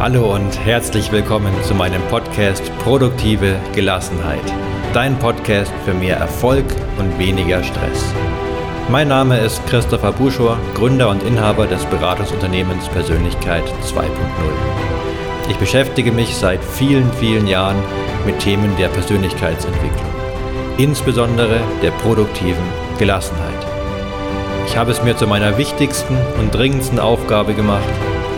Hallo und herzlich willkommen zu meinem Podcast Produktive Gelassenheit. Dein Podcast für mehr Erfolg und weniger Stress. Mein Name ist Christopher Buschor, Gründer und Inhaber des Beratungsunternehmens Persönlichkeit 2.0. Ich beschäftige mich seit vielen, vielen Jahren mit Themen der Persönlichkeitsentwicklung, insbesondere der produktiven Gelassenheit. Ich habe es mir zu meiner wichtigsten und dringendsten Aufgabe gemacht,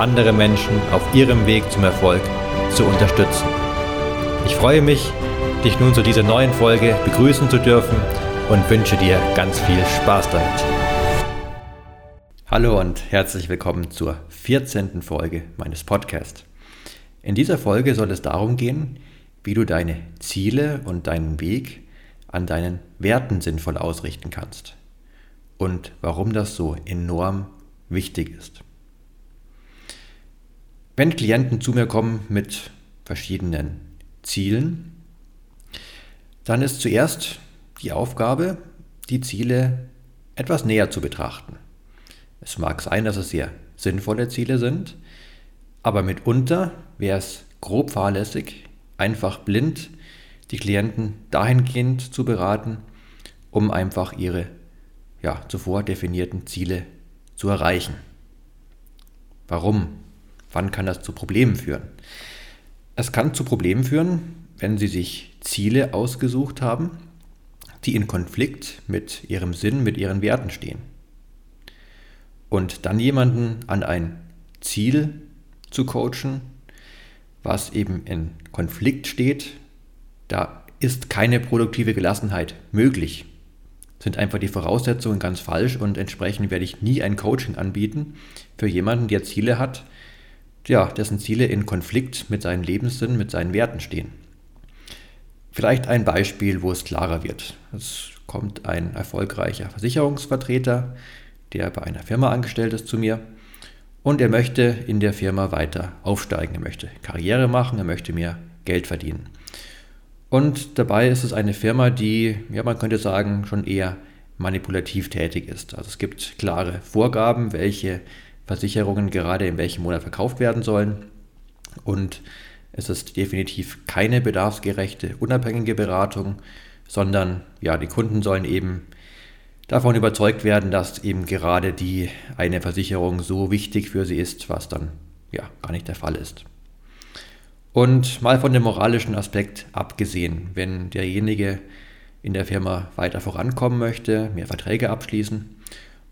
andere Menschen auf ihrem Weg zum Erfolg zu unterstützen. Ich freue mich, dich nun zu dieser neuen Folge begrüßen zu dürfen und wünsche dir ganz viel Spaß damit. Hallo und herzlich willkommen zur 14. Folge meines Podcasts. In dieser Folge soll es darum gehen, wie du deine Ziele und deinen Weg an deinen Werten sinnvoll ausrichten kannst und warum das so enorm wichtig ist. Wenn Klienten zu mir kommen mit verschiedenen Zielen, dann ist zuerst die Aufgabe, die Ziele etwas näher zu betrachten. Es mag sein, dass es sehr sinnvolle Ziele sind, aber mitunter wäre es grob fahrlässig, einfach blind die Klienten dahingehend zu beraten, um einfach ihre ja, zuvor definierten Ziele zu erreichen. Warum? Wann kann das zu Problemen führen? Es kann zu Problemen führen, wenn Sie sich Ziele ausgesucht haben, die in Konflikt mit Ihrem Sinn, mit Ihren Werten stehen. Und dann jemanden an ein Ziel zu coachen, was eben in Konflikt steht, da ist keine produktive Gelassenheit möglich. Sind einfach die Voraussetzungen ganz falsch und entsprechend werde ich nie ein Coaching anbieten für jemanden, der Ziele hat, ja, dessen Ziele in Konflikt mit seinem Lebenssinn, mit seinen Werten stehen. Vielleicht ein Beispiel, wo es klarer wird. Es kommt ein erfolgreicher Versicherungsvertreter, der bei einer Firma angestellt ist, zu mir und er möchte in der Firma weiter aufsteigen. Er möchte Karriere machen, er möchte mehr Geld verdienen. Und dabei ist es eine Firma, die, ja, man könnte sagen, schon eher manipulativ tätig ist. Also es gibt klare Vorgaben, welche Versicherungen gerade in welchem Monat verkauft werden sollen. Und es ist definitiv keine bedarfsgerechte, unabhängige Beratung, sondern ja, die Kunden sollen eben davon überzeugt werden, dass eben gerade die eine Versicherung so wichtig für sie ist, was dann ja gar nicht der Fall ist. Und mal von dem moralischen Aspekt abgesehen, wenn derjenige in der Firma weiter vorankommen möchte, mehr Verträge abschließen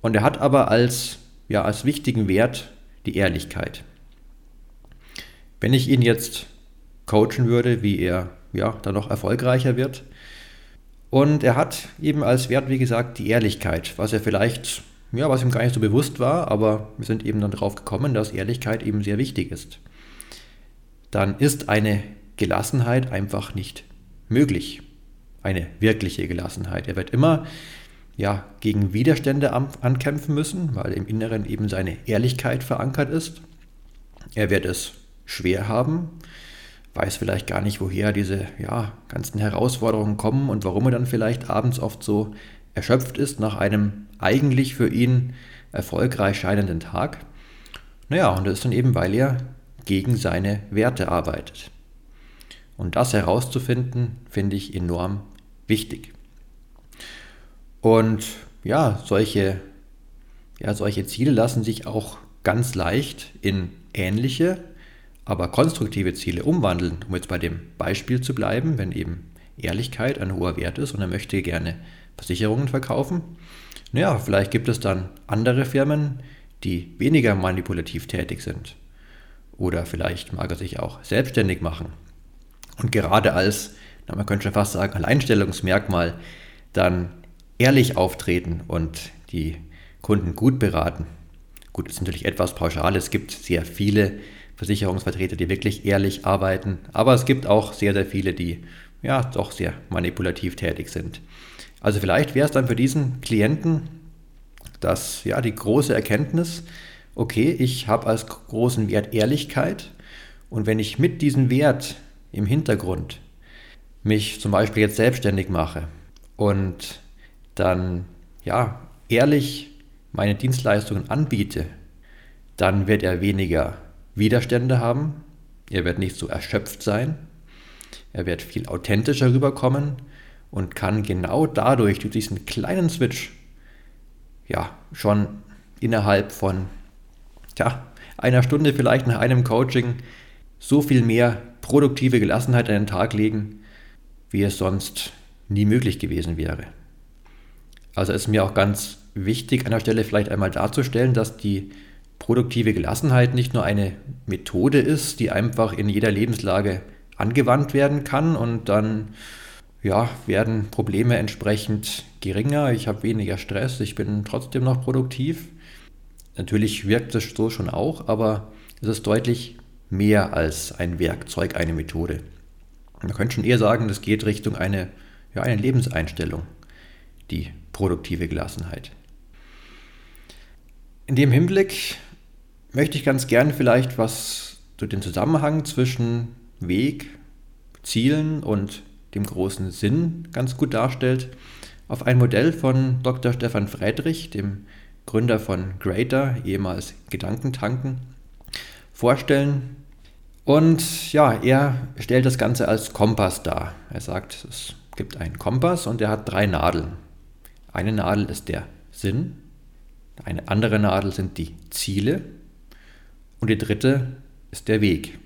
und er hat aber als ja als wichtigen Wert die Ehrlichkeit. Wenn ich ihn jetzt coachen würde, wie er ja dann noch erfolgreicher wird, und er hat eben als Wert, wie gesagt, die Ehrlichkeit, was er vielleicht, ja, was ihm gar nicht so bewusst war, aber wir sind eben dann drauf gekommen, dass Ehrlichkeit eben sehr wichtig ist. Dann ist eine Gelassenheit einfach nicht möglich. Eine wirkliche Gelassenheit. Er wird immer ja, gegen Widerstände ankämpfen müssen, weil im Inneren eben seine Ehrlichkeit verankert ist. Er wird es schwer haben, weiß vielleicht gar nicht, woher diese ja, ganzen Herausforderungen kommen und warum er dann vielleicht abends oft so erschöpft ist nach einem eigentlich für ihn erfolgreich scheinenden Tag. Naja, und das ist dann eben, weil er gegen seine Werte arbeitet. Und das herauszufinden, finde ich enorm wichtig. Und ja, solche, ja, solche Ziele lassen sich auch ganz leicht in ähnliche, aber konstruktive Ziele umwandeln, um jetzt bei dem Beispiel zu bleiben, wenn eben Ehrlichkeit ein hoher Wert ist und er möchte gerne Versicherungen verkaufen. Naja, vielleicht gibt es dann andere Firmen, die weniger manipulativ tätig sind. Oder vielleicht mag er sich auch selbstständig machen. Und gerade als, man könnte schon fast sagen, Alleinstellungsmerkmal dann ehrlich auftreten und die Kunden gut beraten. Gut, ist natürlich etwas pauschal. Es gibt sehr viele Versicherungsvertreter, die wirklich ehrlich arbeiten, aber es gibt auch sehr, sehr viele, die ja doch sehr manipulativ tätig sind. Also vielleicht wäre es dann für diesen Klienten das ja die große Erkenntnis, okay, ich habe als großen Wert Ehrlichkeit und wenn ich mit diesem Wert im Hintergrund mich zum Beispiel jetzt selbstständig mache und dann ja ehrlich meine Dienstleistungen anbiete, dann wird er weniger Widerstände haben, Er wird nicht so erschöpft sein. Er wird viel authentischer rüberkommen und kann genau dadurch, durch diesen kleinen Switch, ja, schon innerhalb von tja, einer Stunde vielleicht nach einem Coaching so viel mehr produktive Gelassenheit an den Tag legen, wie es sonst nie möglich gewesen wäre. Also ist mir auch ganz wichtig an der Stelle vielleicht einmal darzustellen, dass die produktive Gelassenheit nicht nur eine Methode ist, die einfach in jeder Lebenslage angewandt werden kann und dann ja, werden Probleme entsprechend geringer, ich habe weniger Stress, ich bin trotzdem noch produktiv. Natürlich wirkt es so schon auch, aber es ist deutlich mehr als ein Werkzeug, eine Methode. Man könnte schon eher sagen, das geht Richtung eine, ja, eine Lebenseinstellung, die produktive Gelassenheit. In dem Hinblick möchte ich ganz gerne vielleicht was zu dem Zusammenhang zwischen Weg, Zielen und dem großen Sinn ganz gut darstellt, auf ein Modell von Dr. Stefan Friedrich, dem Gründer von Greater, ehemals Gedankentanken, vorstellen. Und ja, er stellt das Ganze als Kompass dar. Er sagt, es gibt einen Kompass und der hat drei Nadeln. Eine Nadel ist der Sinn, eine andere Nadel sind die Ziele und die dritte ist der Weg.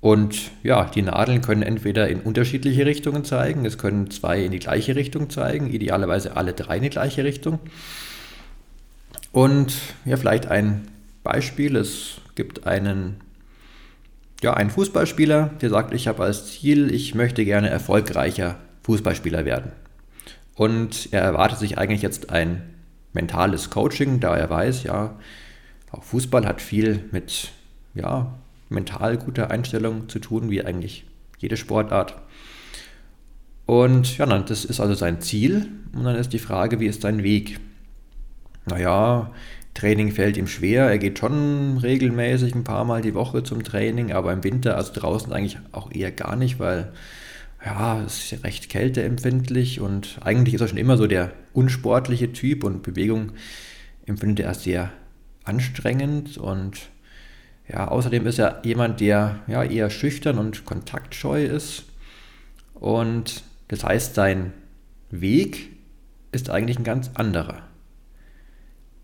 Und ja, die Nadeln können entweder in unterschiedliche Richtungen zeigen, es können zwei in die gleiche Richtung zeigen, idealerweise alle drei in die gleiche Richtung. Und ja, vielleicht ein Beispiel, es gibt einen, ja, einen Fußballspieler, der sagt, ich habe als Ziel, ich möchte gerne erfolgreicher Fußballspieler werden. Und er erwartet sich eigentlich jetzt ein mentales Coaching, da er weiß, ja, auch Fußball hat viel mit ja, mental guter Einstellung zu tun, wie eigentlich jede Sportart. Und ja, das ist also sein Ziel. Und dann ist die Frage, wie ist sein Weg? Naja, Training fällt ihm schwer. Er geht schon regelmäßig ein paar Mal die Woche zum Training, aber im Winter, also draußen eigentlich auch eher gar nicht, weil ja, ist recht kälteempfindlich und eigentlich ist er schon immer so der unsportliche Typ und Bewegung empfindet er sehr anstrengend und ja, außerdem ist er jemand, der ja, eher schüchtern und kontaktscheu ist. Und das heißt, sein Weg ist eigentlich ein ganz anderer.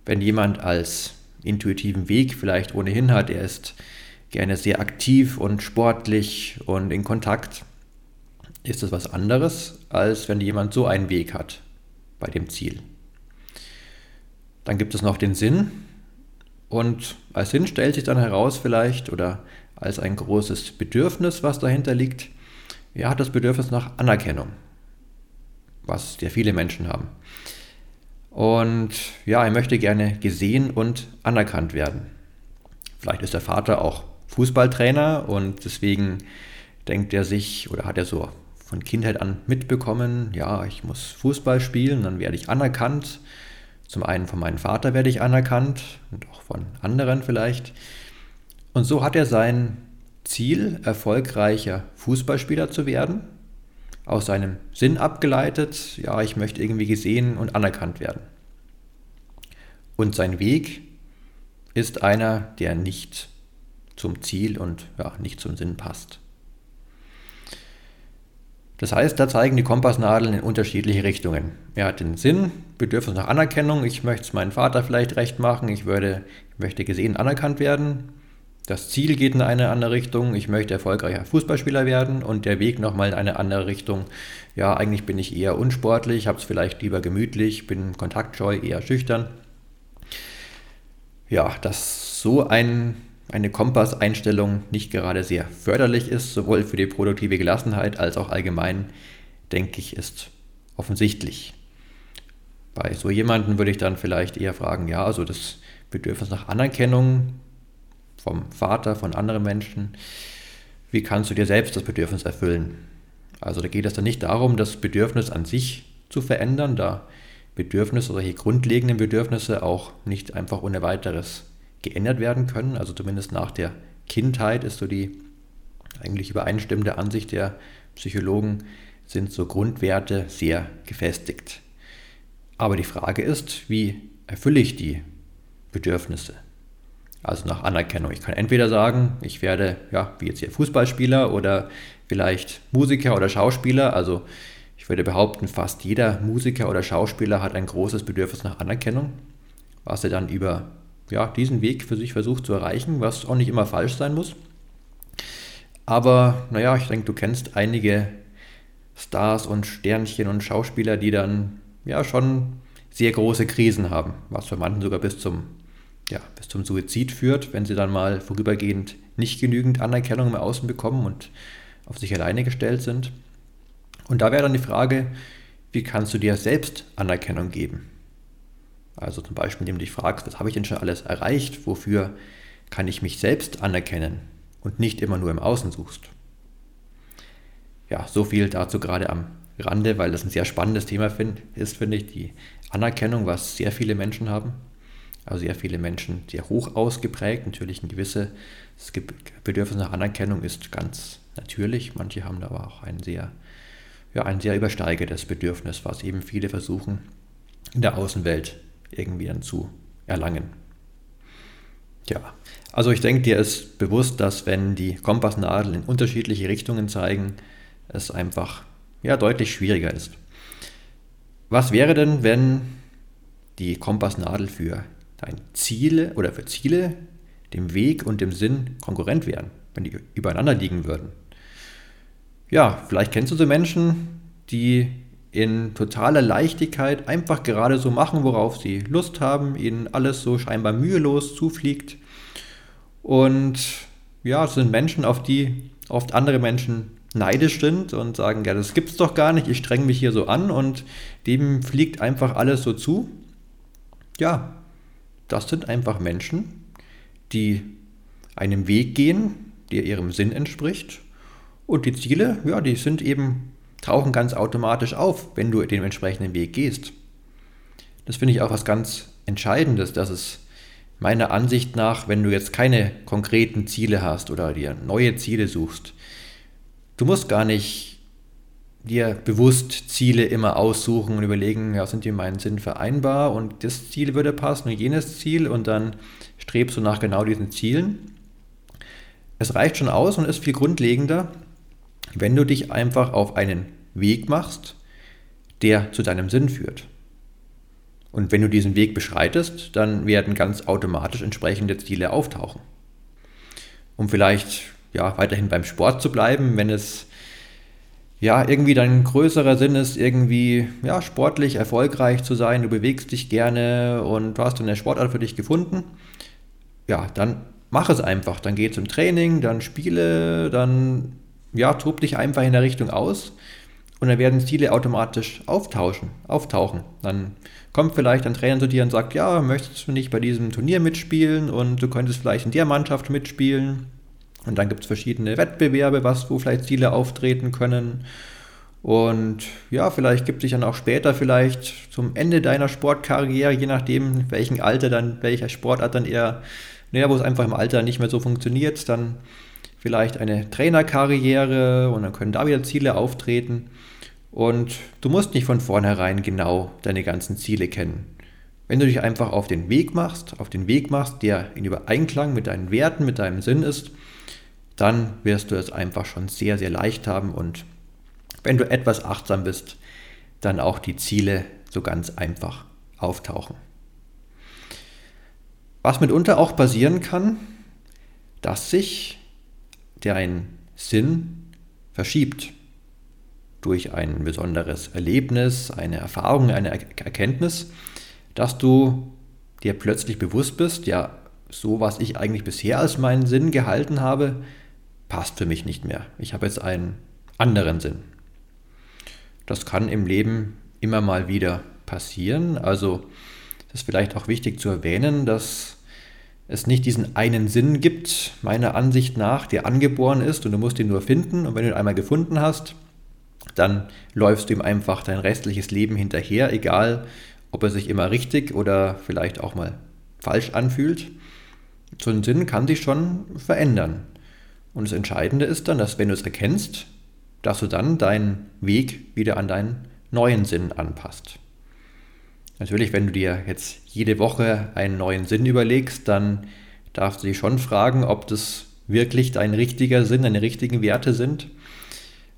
Wenn jemand als intuitiven Weg vielleicht ohnehin hat, er ist gerne sehr aktiv und sportlich und in Kontakt, ist das was anderes, als wenn jemand so einen Weg hat bei dem Ziel. Dann gibt es noch den Sinn, und als Sinn stellt sich dann heraus vielleicht oder als ein großes Bedürfnis, was dahinter liegt, er hat das Bedürfnis nach Anerkennung, was sehr viele Menschen haben. Und ja, er möchte gerne gesehen und anerkannt werden. Vielleicht ist der Vater auch Fußballtrainer und deswegen denkt er sich oder hat er so von Kindheit an mitbekommen, ja, ich muss Fußball spielen, dann werde ich anerkannt zum einen von meinem Vater werde ich anerkannt und auch von anderen vielleicht. Und so hat er sein Ziel, erfolgreicher Fußballspieler zu werden, aus seinem Sinn abgeleitet, ja, ich möchte irgendwie gesehen und anerkannt werden. Und sein Weg ist einer, der nicht zum Ziel und ja, nicht zum Sinn passt. Das heißt, da zeigen die Kompassnadeln in unterschiedliche Richtungen. Er hat den Sinn, Bedürfnis nach Anerkennung. Ich möchte es meinem Vater vielleicht recht machen. Ich, würde, ich möchte gesehen anerkannt werden. Das Ziel geht in eine andere Richtung. Ich möchte erfolgreicher Fußballspieler werden. Und der Weg nochmal in eine andere Richtung. Ja, eigentlich bin ich eher unsportlich, habe es vielleicht lieber gemütlich, bin kontaktscheu, eher schüchtern. Ja, dass so ein eine Kompasseinstellung nicht gerade sehr förderlich ist, sowohl für die produktive Gelassenheit als auch allgemein, denke ich, ist offensichtlich. Bei so jemandem würde ich dann vielleicht eher fragen, ja, also das Bedürfnis nach Anerkennung vom Vater, von anderen Menschen, wie kannst du dir selbst das Bedürfnis erfüllen? Also da geht es dann nicht darum, das Bedürfnis an sich zu verändern, da Bedürfnisse, solche grundlegenden Bedürfnisse auch nicht einfach ohne weiteres geändert werden können. Also zumindest nach der Kindheit ist so die eigentlich übereinstimmende Ansicht der Psychologen, sind so Grundwerte sehr gefestigt. Aber die Frage ist, wie erfülle ich die Bedürfnisse? Also nach Anerkennung. Ich kann entweder sagen, ich werde, ja, wie jetzt hier Fußballspieler oder vielleicht Musiker oder Schauspieler. Also ich würde behaupten, fast jeder Musiker oder Schauspieler hat ein großes Bedürfnis nach Anerkennung, was er dann über ja, diesen Weg für sich versucht zu erreichen, was auch nicht immer falsch sein muss. Aber naja, ich denke, du kennst einige Stars und Sternchen und Schauspieler, die dann ja schon sehr große Krisen haben, was für manchen sogar bis zum, ja, bis zum Suizid führt, wenn sie dann mal vorübergehend nicht genügend Anerkennung im Außen bekommen und auf sich alleine gestellt sind. Und da wäre dann die Frage, wie kannst du dir selbst Anerkennung geben? Also zum Beispiel, indem du dich fragst, was habe ich denn schon alles erreicht? Wofür kann ich mich selbst anerkennen und nicht immer nur im Außen suchst? Ja, so viel dazu gerade am Rande, weil das ein sehr spannendes Thema find, ist, finde ich, die Anerkennung, was sehr viele Menschen haben. Also sehr viele Menschen sehr hoch ausgeprägt. Natürlich ein gewisses Bedürfnis nach Anerkennung ist ganz natürlich. Manche haben aber auch ein sehr, ja, ein sehr übersteigertes Bedürfnis, was eben viele versuchen in der Außenwelt irgendwie dann zu erlangen. Ja, also ich denke, dir ist bewusst, dass wenn die Kompassnadeln in unterschiedliche Richtungen zeigen, es einfach ja, deutlich schwieriger ist. Was wäre denn, wenn die Kompassnadel für dein Ziele oder für Ziele dem Weg und dem Sinn konkurrent wären, wenn die übereinander liegen würden? Ja, vielleicht kennst du so Menschen, die in totaler Leichtigkeit einfach gerade so machen, worauf sie Lust haben, ihnen alles so scheinbar mühelos zufliegt. Und ja, es sind Menschen, auf die oft andere Menschen neidisch sind und sagen, ja, das gibt's doch gar nicht, ich streng mich hier so an und dem fliegt einfach alles so zu. Ja, das sind einfach Menschen, die einem Weg gehen, der ihrem Sinn entspricht. Und die Ziele, ja, die sind eben, tauchen ganz automatisch auf, wenn du den entsprechenden Weg gehst. Das finde ich auch was ganz Entscheidendes, dass es meiner Ansicht nach, wenn du jetzt keine konkreten Ziele hast oder dir neue Ziele suchst, Du musst gar nicht dir bewusst Ziele immer aussuchen und überlegen, ja, sind die meinen Sinn vereinbar und das Ziel würde passen und jenes Ziel und dann strebst du nach genau diesen Zielen. Es reicht schon aus und ist viel grundlegender, wenn du dich einfach auf einen Weg machst, der zu deinem Sinn führt. Und wenn du diesen Weg beschreitest, dann werden ganz automatisch entsprechende Ziele auftauchen. Um vielleicht ja, weiterhin beim Sport zu bleiben, wenn es ja irgendwie dein größerer Sinn ist, irgendwie ja, sportlich erfolgreich zu sein, du bewegst dich gerne und du hast eine Sportart für dich gefunden, ja, dann mach es einfach. Dann geh zum Training, dann spiele, dann ja, tob dich einfach in der Richtung aus und dann werden Ziele automatisch auftauschen, auftauchen. Dann kommt vielleicht ein Trainer zu dir und sagt, ja, möchtest du nicht bei diesem Turnier mitspielen und du könntest vielleicht in der Mannschaft mitspielen und dann gibt es verschiedene Wettbewerbe, was, wo vielleicht Ziele auftreten können. Und ja, vielleicht gibt sich dann auch später vielleicht zum Ende deiner Sportkarriere, je nachdem, welchen Alter dann, welcher Sportart dann eher, naja, wo es einfach im Alter nicht mehr so funktioniert, dann vielleicht eine Trainerkarriere und dann können da wieder Ziele auftreten. Und du musst nicht von vornherein genau deine ganzen Ziele kennen. Wenn du dich einfach auf den Weg machst, auf den Weg machst, der in Übereinklang mit deinen Werten, mit deinem Sinn ist, dann wirst du es einfach schon sehr, sehr leicht haben und wenn du etwas achtsam bist, dann auch die Ziele so ganz einfach auftauchen. Was mitunter auch passieren kann, dass sich dein Sinn verschiebt durch ein besonderes Erlebnis, eine Erfahrung, eine Erkenntnis, dass du dir plötzlich bewusst bist, ja, so was ich eigentlich bisher als meinen Sinn gehalten habe, passt für mich nicht mehr. Ich habe jetzt einen anderen Sinn. Das kann im Leben immer mal wieder passieren. Also das ist vielleicht auch wichtig zu erwähnen, dass es nicht diesen einen Sinn gibt, meiner Ansicht nach, der angeboren ist und du musst ihn nur finden. Und wenn du ihn einmal gefunden hast, dann läufst du ihm einfach dein restliches Leben hinterher, egal ob er sich immer richtig oder vielleicht auch mal falsch anfühlt. So ein Sinn kann sich schon verändern. Und das Entscheidende ist dann, dass wenn du es erkennst, dass du dann deinen Weg wieder an deinen neuen Sinn anpasst. Natürlich, wenn du dir jetzt jede Woche einen neuen Sinn überlegst, dann darfst du dich schon fragen, ob das wirklich dein richtiger Sinn, deine richtigen Werte sind.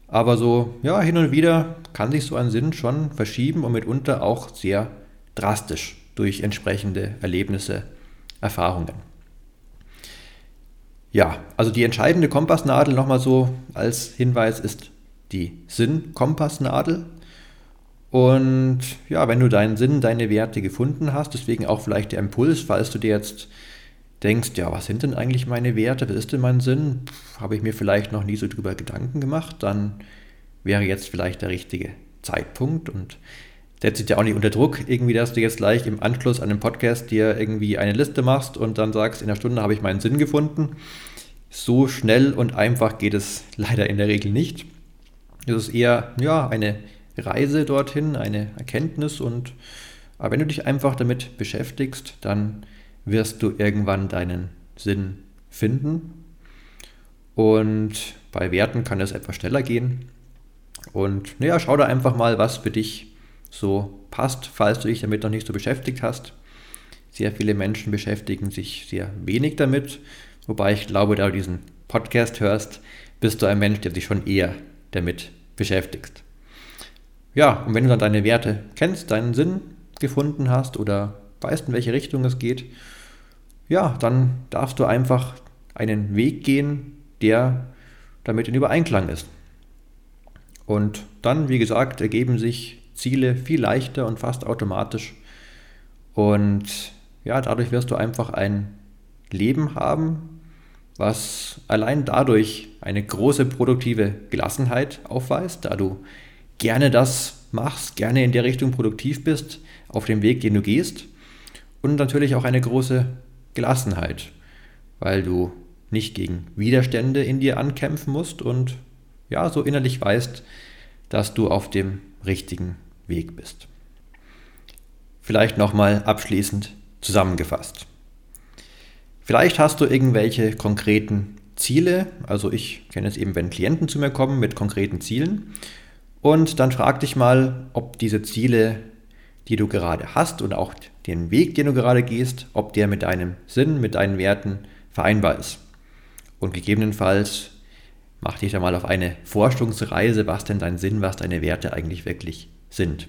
Aber so, ja, hin und wieder kann sich so ein Sinn schon verschieben und mitunter auch sehr drastisch durch entsprechende Erlebnisse, Erfahrungen. Ja, also die entscheidende Kompassnadel nochmal so als Hinweis ist die Sinn-Kompassnadel. Und ja, wenn du deinen Sinn, deine Werte gefunden hast, deswegen auch vielleicht der Impuls, falls du dir jetzt denkst, ja, was sind denn eigentlich meine Werte, was ist denn mein Sinn, habe ich mir vielleicht noch nie so drüber Gedanken gemacht, dann wäre jetzt vielleicht der richtige Zeitpunkt und setze dich ja auch nicht unter Druck, irgendwie, dass du jetzt gleich im Anschluss an den Podcast dir irgendwie eine Liste machst und dann sagst, in einer Stunde habe ich meinen Sinn gefunden. So schnell und einfach geht es leider in der Regel nicht. Es ist eher ja, eine Reise dorthin, eine Erkenntnis und aber wenn du dich einfach damit beschäftigst, dann wirst du irgendwann deinen Sinn finden. Und bei Werten kann es etwas schneller gehen. Und naja, schau da einfach mal, was für dich so passt, falls du dich damit noch nicht so beschäftigt hast. Sehr viele Menschen beschäftigen sich sehr wenig damit, wobei ich glaube, da du diesen Podcast hörst, bist du ein Mensch, der sich schon eher damit beschäftigst. Ja, und wenn du dann deine Werte kennst, deinen Sinn gefunden hast oder weißt, in welche Richtung es geht, ja, dann darfst du einfach einen Weg gehen, der damit in Übereinklang ist. Und dann, wie gesagt, ergeben sich Ziele viel leichter und fast automatisch. Und ja, dadurch wirst du einfach ein Leben haben, was allein dadurch eine große produktive Gelassenheit aufweist, da du gerne das machst, gerne in der Richtung produktiv bist, auf dem Weg, den du gehst. Und natürlich auch eine große Gelassenheit, weil du nicht gegen Widerstände in dir ankämpfen musst und ja, so innerlich weißt, dass du auf dem richtigen Weg bist. Vielleicht nochmal abschließend zusammengefasst. Vielleicht hast du irgendwelche konkreten Ziele, also ich kenne es eben, wenn Klienten zu mir kommen mit konkreten Zielen und dann frag dich mal, ob diese Ziele, die du gerade hast und auch den Weg, den du gerade gehst, ob der mit deinem Sinn, mit deinen Werten vereinbar ist. Und gegebenenfalls mach dich da mal auf eine Forschungsreise, was denn dein Sinn, was deine Werte eigentlich wirklich sind.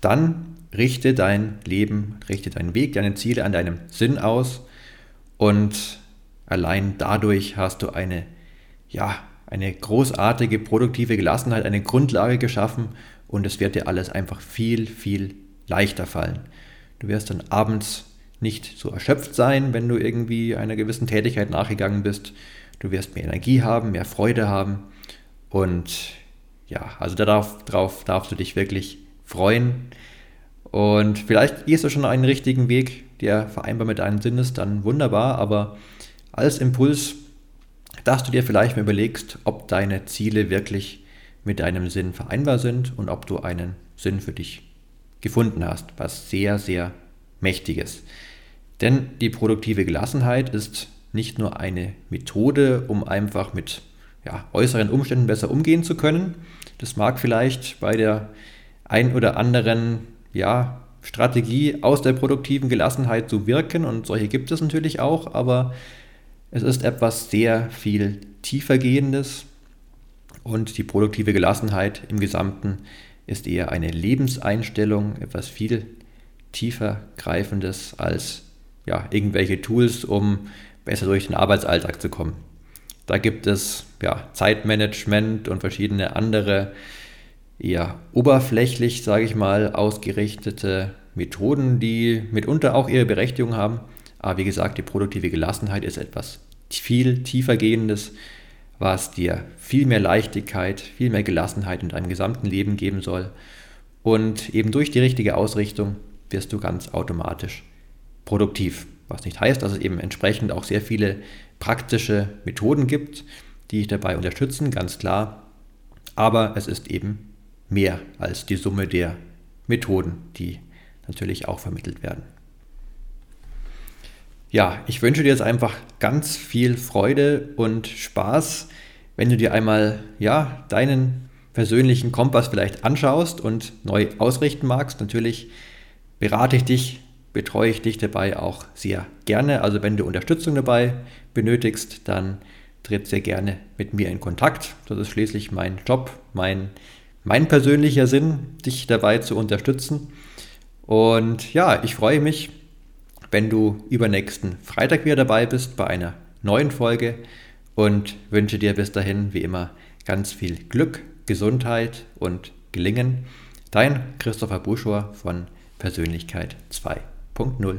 Dann richte dein Leben, richte deinen Weg, deine Ziele an deinem Sinn aus und allein dadurch hast du eine, ja, eine großartige, produktive Gelassenheit, eine Grundlage geschaffen und es wird dir alles einfach viel, viel leichter fallen. Du wirst dann abends nicht so erschöpft sein, wenn du irgendwie einer gewissen Tätigkeit nachgegangen bist. Du wirst mehr Energie haben, mehr Freude haben und ja, also darauf, darauf darfst du dich wirklich freuen. Und vielleicht gehst du schon einen richtigen Weg, der vereinbar mit deinem Sinn ist, dann wunderbar, aber als Impuls, dass du dir vielleicht mal überlegst, ob deine Ziele wirklich mit deinem Sinn vereinbar sind und ob du einen Sinn für dich gefunden hast, was sehr, sehr mächtiges. Denn die produktive Gelassenheit ist nicht nur eine Methode, um einfach mit ja, äußeren Umständen besser umgehen zu können. Das mag vielleicht bei der ein oder anderen ja, Strategie aus der produktiven Gelassenheit so wirken und solche gibt es natürlich auch, aber es ist etwas sehr viel tiefergehendes und die produktive Gelassenheit im Gesamten ist eher eine Lebenseinstellung, etwas viel tiefer greifendes als ja, irgendwelche Tools, um besser durch den Arbeitsalltag zu kommen. Da gibt es ja, Zeitmanagement und verschiedene andere eher oberflächlich, sage ich mal, ausgerichtete Methoden, die mitunter auch ihre Berechtigung haben. Aber wie gesagt, die produktive Gelassenheit ist etwas viel tiefer gehendes, was dir viel mehr Leichtigkeit, viel mehr Gelassenheit in deinem gesamten Leben geben soll. Und eben durch die richtige Ausrichtung wirst du ganz automatisch produktiv. Was nicht heißt, dass es eben entsprechend auch sehr viele praktische Methoden gibt, die dich dabei unterstützen, ganz klar. Aber es ist eben mehr als die Summe der Methoden, die natürlich auch vermittelt werden. Ja, ich wünsche dir jetzt einfach ganz viel Freude und Spaß, wenn du dir einmal ja, deinen persönlichen Kompass vielleicht anschaust und neu ausrichten magst. Natürlich berate ich dich betreue ich dich dabei auch sehr gerne. Also wenn du Unterstützung dabei benötigst, dann tritt sehr gerne mit mir in Kontakt. Das ist schließlich mein Job, mein, mein persönlicher Sinn, dich dabei zu unterstützen. Und ja, ich freue mich, wenn du übernächsten Freitag wieder dabei bist bei einer neuen Folge und wünsche dir bis dahin wie immer ganz viel Glück, Gesundheit und Gelingen. Dein Christopher Buschor von Persönlichkeit 2.0.